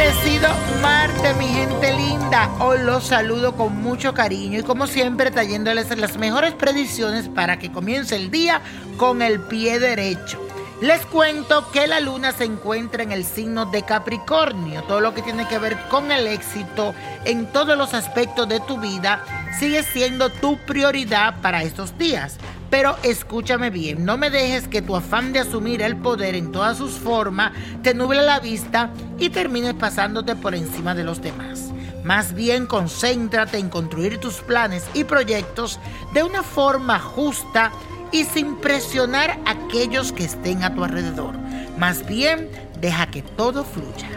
Bendecido Marte, mi gente linda. Hoy los saludo con mucho cariño y como siempre trayéndoles las mejores predicciones para que comience el día con el pie derecho. Les cuento que la luna se encuentra en el signo de Capricornio, todo lo que tiene que ver con el éxito en todos los aspectos de tu vida sigue siendo tu prioridad para estos días. Pero escúchame bien, no me dejes que tu afán de asumir el poder en todas sus formas te nuble la vista y termines pasándote por encima de los demás. Más bien concéntrate en construir tus planes y proyectos de una forma justa y sin presionar a aquellos que estén a tu alrededor. Más bien, deja que todo fluya.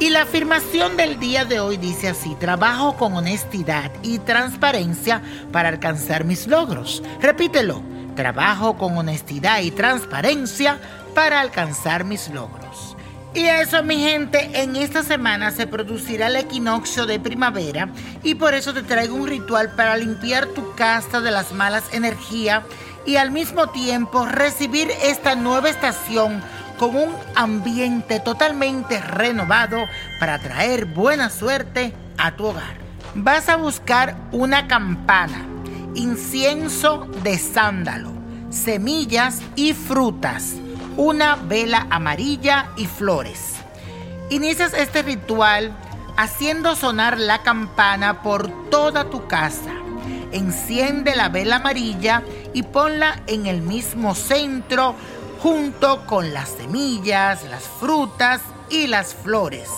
Y la afirmación del día de hoy dice así, trabajo con honestidad y transparencia para alcanzar mis logros. Repítelo, trabajo con honestidad y transparencia para alcanzar mis logros. Y eso, mi gente, en esta semana se producirá el equinoccio de primavera y por eso te traigo un ritual para limpiar tu casa de las malas energías y al mismo tiempo recibir esta nueva estación con un ambiente totalmente renovado para traer buena suerte a tu hogar. Vas a buscar una campana, incienso de sándalo, semillas y frutas, una vela amarilla y flores. Inicias este ritual haciendo sonar la campana por toda tu casa enciende la vela amarilla y ponla en el mismo centro junto con las semillas, las frutas y las flores.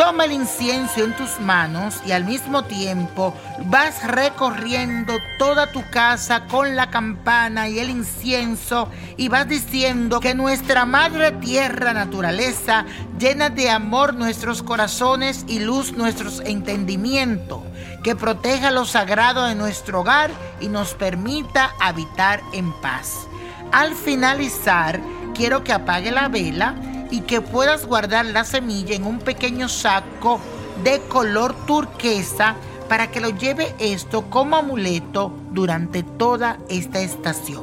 Toma el incienso en tus manos y al mismo tiempo vas recorriendo toda tu casa con la campana y el incienso y vas diciendo que nuestra Madre Tierra Naturaleza llena de amor nuestros corazones y luz nuestros entendimientos, que proteja lo sagrado de nuestro hogar y nos permita habitar en paz. Al finalizar, quiero que apague la vela y que puedas guardar la semilla en un pequeño saco de color turquesa para que lo lleve esto como amuleto durante toda esta estación,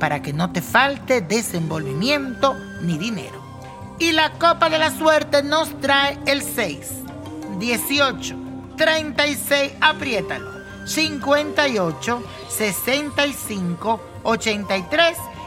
para que no te falte desenvolvimiento ni dinero. Y la copa de la suerte nos trae el 6, 18, 36, apriétalo, 58, 65, 83